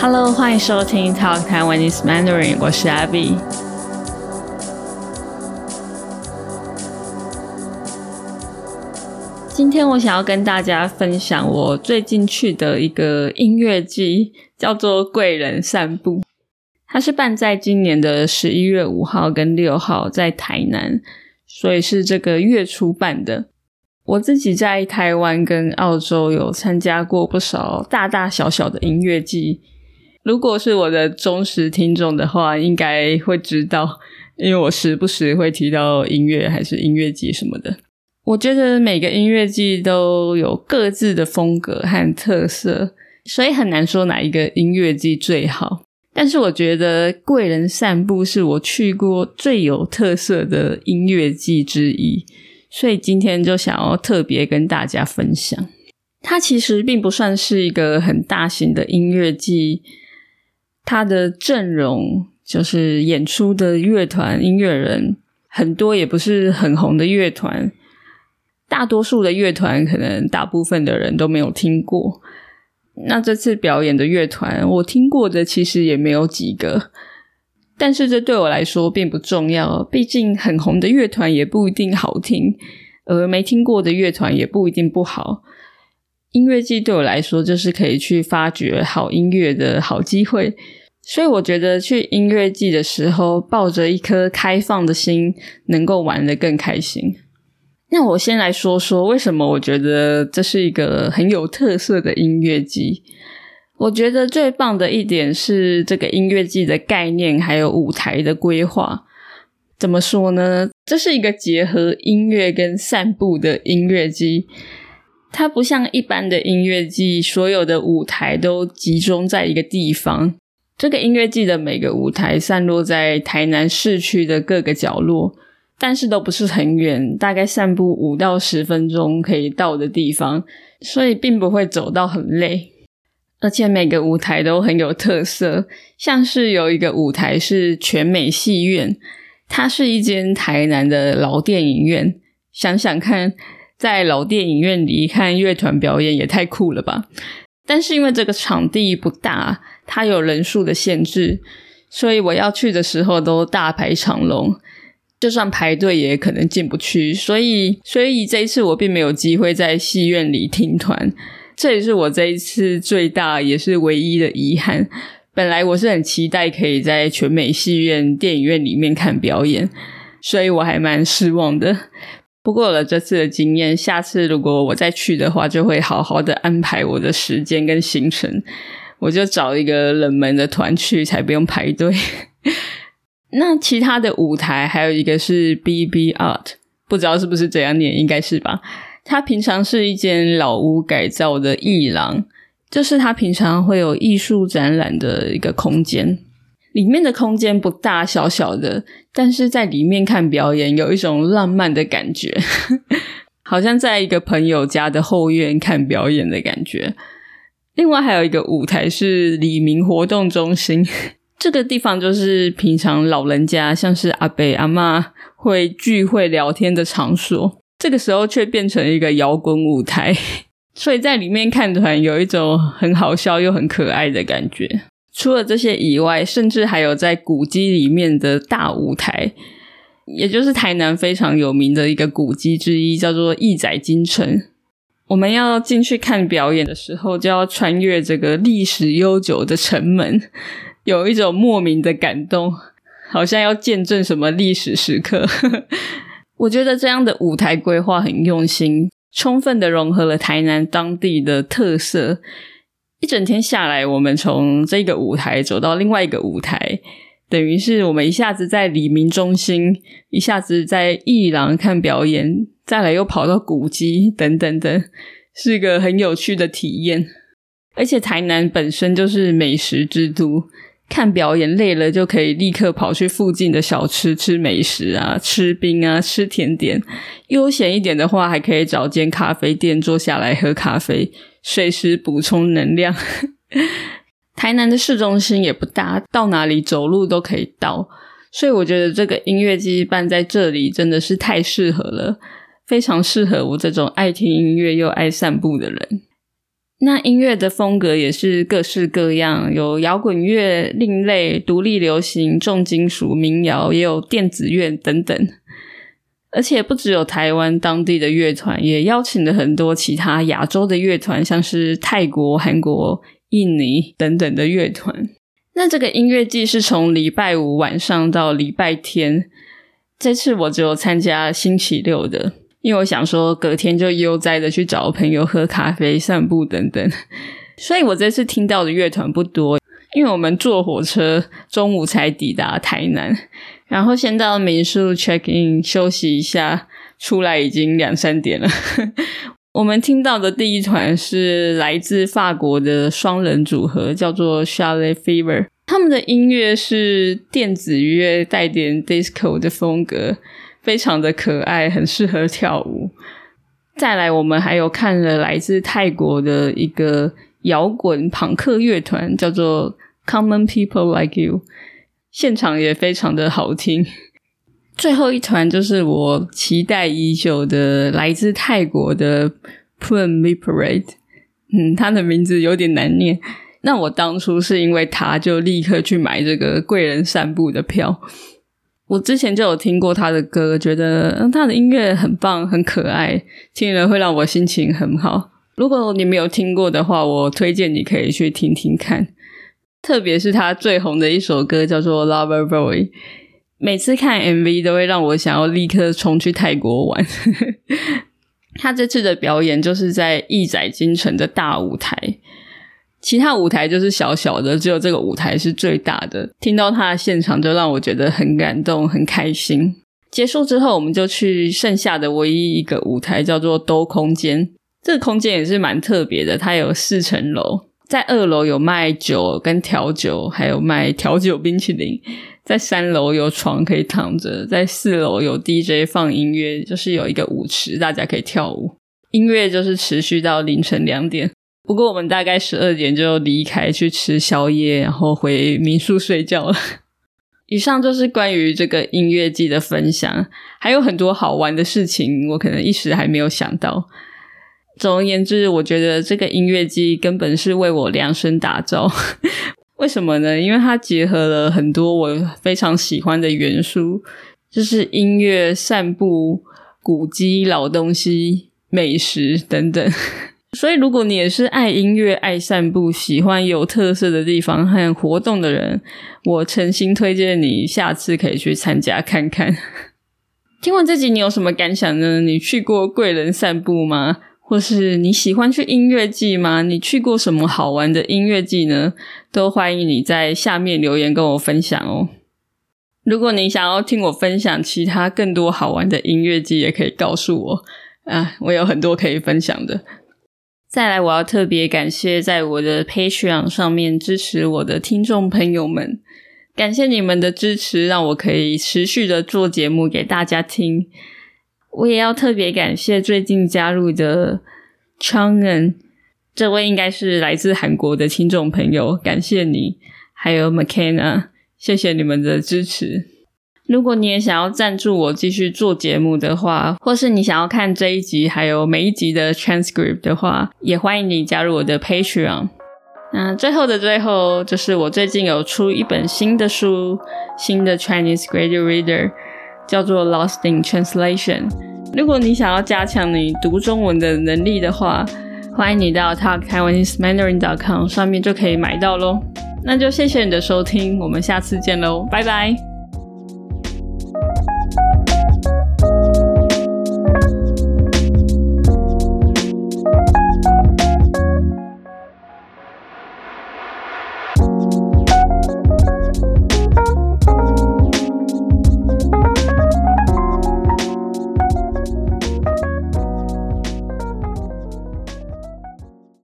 Hello，欢迎收听 Talk Taiwanese Mandarin，我是 Abby。今天我想要跟大家分享我最近去的一个音乐季，叫做贵人散步。它是办在今年的十一月五号跟六号，在台南，所以是这个月初办的。我自己在台湾跟澳洲有参加过不少大大小小的音乐季。如果是我的忠实听众的话，应该会知道，因为我时不时会提到音乐还是音乐季什么的。我觉得每个音乐季都有各自的风格和特色，所以很难说哪一个音乐季最好。但是我觉得贵人散步是我去过最有特色的音乐季之一，所以今天就想要特别跟大家分享。它其实并不算是一个很大型的音乐季，他的阵容就是演出的乐团音乐人很多，也不是很红的乐团。大多数的乐团，可能大部分的人都没有听过。那这次表演的乐团，我听过的其实也没有几个。但是这对我来说并不重要，毕竟很红的乐团也不一定好听，而没听过的乐团也不一定不好。音乐季对我来说，就是可以去发掘好音乐的好机会。所以我觉得去音乐季的时候，抱着一颗开放的心，能够玩得更开心。那我先来说说为什么我觉得这是一个很有特色的音乐季。我觉得最棒的一点是这个音乐季的概念，还有舞台的规划。怎么说呢？这是一个结合音乐跟散步的音乐季。它不像一般的音乐季，所有的舞台都集中在一个地方。这个音乐季的每个舞台散落在台南市区的各个角落。但是都不是很远，大概散步五到十分钟可以到的地方，所以并不会走到很累。而且每个舞台都很有特色，像是有一个舞台是全美戏院，它是一间台南的老电影院。想想看，在老电影院里看乐团表演也太酷了吧！但是因为这个场地不大，它有人数的限制，所以我要去的时候都大排长龙。就算排队也可能进不去，所以所以这一次我并没有机会在戏院里听团，这也是我这一次最大也是唯一的遗憾。本来我是很期待可以在全美戏院电影院里面看表演，所以我还蛮失望的。不过了这次的经验，下次如果我再去的话，就会好好的安排我的时间跟行程，我就找一个冷门的团去，才不用排队。那其他的舞台还有一个是 B B Art，不知道是不是这样念，应该是吧。它平常是一间老屋改造的艺廊，就是它平常会有艺术展览的一个空间。里面的空间不大，小小的，但是在里面看表演有一种浪漫的感觉，好像在一个朋友家的后院看表演的感觉。另外还有一个舞台是李明活动中心。这个地方就是平常老人家，像是阿伯阿妈会聚会聊天的场所，这个时候却变成一个摇滚舞台，所以在里面看团有一种很好笑又很可爱的感觉。除了这些以外，甚至还有在古迹里面的大舞台，也就是台南非常有名的一个古迹之一，叫做义载金城。我们要进去看表演的时候，就要穿越这个历史悠久的城门。有一种莫名的感动，好像要见证什么历史时刻。我觉得这样的舞台规划很用心，充分的融合了台南当地的特色。一整天下来，我们从这个舞台走到另外一个舞台，等于是我们一下子在李明中心，一下子在艺廊看表演，再来又跑到古迹等等等，是一个很有趣的体验。而且台南本身就是美食之都。看表演累了，就可以立刻跑去附近的小吃吃美食啊，吃冰啊，吃甜点。悠闲一点的话，还可以找间咖啡店坐下来喝咖啡，随时补充能量。台南的市中心也不大，到哪里走路都可以到，所以我觉得这个音乐季办在这里真的是太适合了，非常适合我这种爱听音乐又爱散步的人。那音乐的风格也是各式各样，有摇滚乐、另类、独立流行、重金属、民谣，也有电子乐等等。而且不只有台湾当地的乐团，也邀请了很多其他亚洲的乐团，像是泰国、韩国、印尼等等的乐团。那这个音乐季是从礼拜五晚上到礼拜天，这次我只有参加星期六的。因为我想说，隔天就悠哉的去找朋友喝咖啡、散步等等，所以我这次听到的乐团不多。因为我们坐火车中午才抵达台南，然后先到民宿 check in 休息一下，出来已经两三点了。我们听到的第一团是来自法国的双人组合，叫做 Charlotte Fever。他们的音乐是电子乐，带点 disco 的风格。非常的可爱，很适合跳舞。再来，我们还有看了来自泰国的一个摇滚朋克乐团，叫做 Common People Like You，现场也非常的好听。最后一团就是我期待已久的来自泰国的 Plum v i p a r a t e 嗯，他的名字有点难念。那我当初是因为他就立刻去买这个贵人散步的票。我之前就有听过他的歌，觉得他的音乐很棒、很可爱，听了会让我心情很好。如果你没有听过的话，我推荐你可以去听听看。特别是他最红的一首歌叫做《Lover Boy》，每次看 MV 都会让我想要立刻冲去泰国玩。他这次的表演就是在义载京城的大舞台。其他舞台就是小小的，只有这个舞台是最大的。听到他的现场，就让我觉得很感动、很开心。结束之后，我们就去剩下的唯一一个舞台，叫做兜空间。这个空间也是蛮特别的，它有四层楼，在二楼有卖酒跟调酒，还有卖调酒冰淇淋。在三楼有床可以躺着，在四楼有 DJ 放音乐，就是有一个舞池，大家可以跳舞。音乐就是持续到凌晨两点。不过我们大概十二点就离开去吃宵夜，然后回民宿睡觉了。以上就是关于这个音乐季的分享，还有很多好玩的事情，我可能一时还没有想到。总而言之，我觉得这个音乐季根本是为我量身打造。为什么呢？因为它结合了很多我非常喜欢的元素，就是音乐、散步、古迹、老东西、美食等等。所以，如果你也是爱音乐、爱散步、喜欢有特色的地方和活动的人，我诚心推荐你下次可以去参加看看。听完这集，你有什么感想呢？你去过贵人散步吗？或是你喜欢去音乐季吗？你去过什么好玩的音乐季呢？都欢迎你在下面留言跟我分享哦。如果你想要听我分享其他更多好玩的音乐季，也可以告诉我啊，我有很多可以分享的。再来，我要特别感谢在我的 Patreon 上面支持我的听众朋友们，感谢你们的支持，让我可以持续的做节目给大家听。我也要特别感谢最近加入的 Chang'en，这位应该是来自韩国的听众朋友，感谢你，还有 McKenna，谢谢你们的支持。如果你也想要赞助我继续做节目的话，或是你想要看这一集还有每一集的 transcript 的话，也欢迎你加入我的 Patreon。那最后的最后，就是我最近有出一本新的书，新的 Chinese Graduate Reader，叫做 Lost in Translation。如果你想要加强你读中文的能力的话，欢迎你到 talktaiwanesemandarin.com 上面就可以买到喽。那就谢谢你的收听，我们下次见喽，拜拜。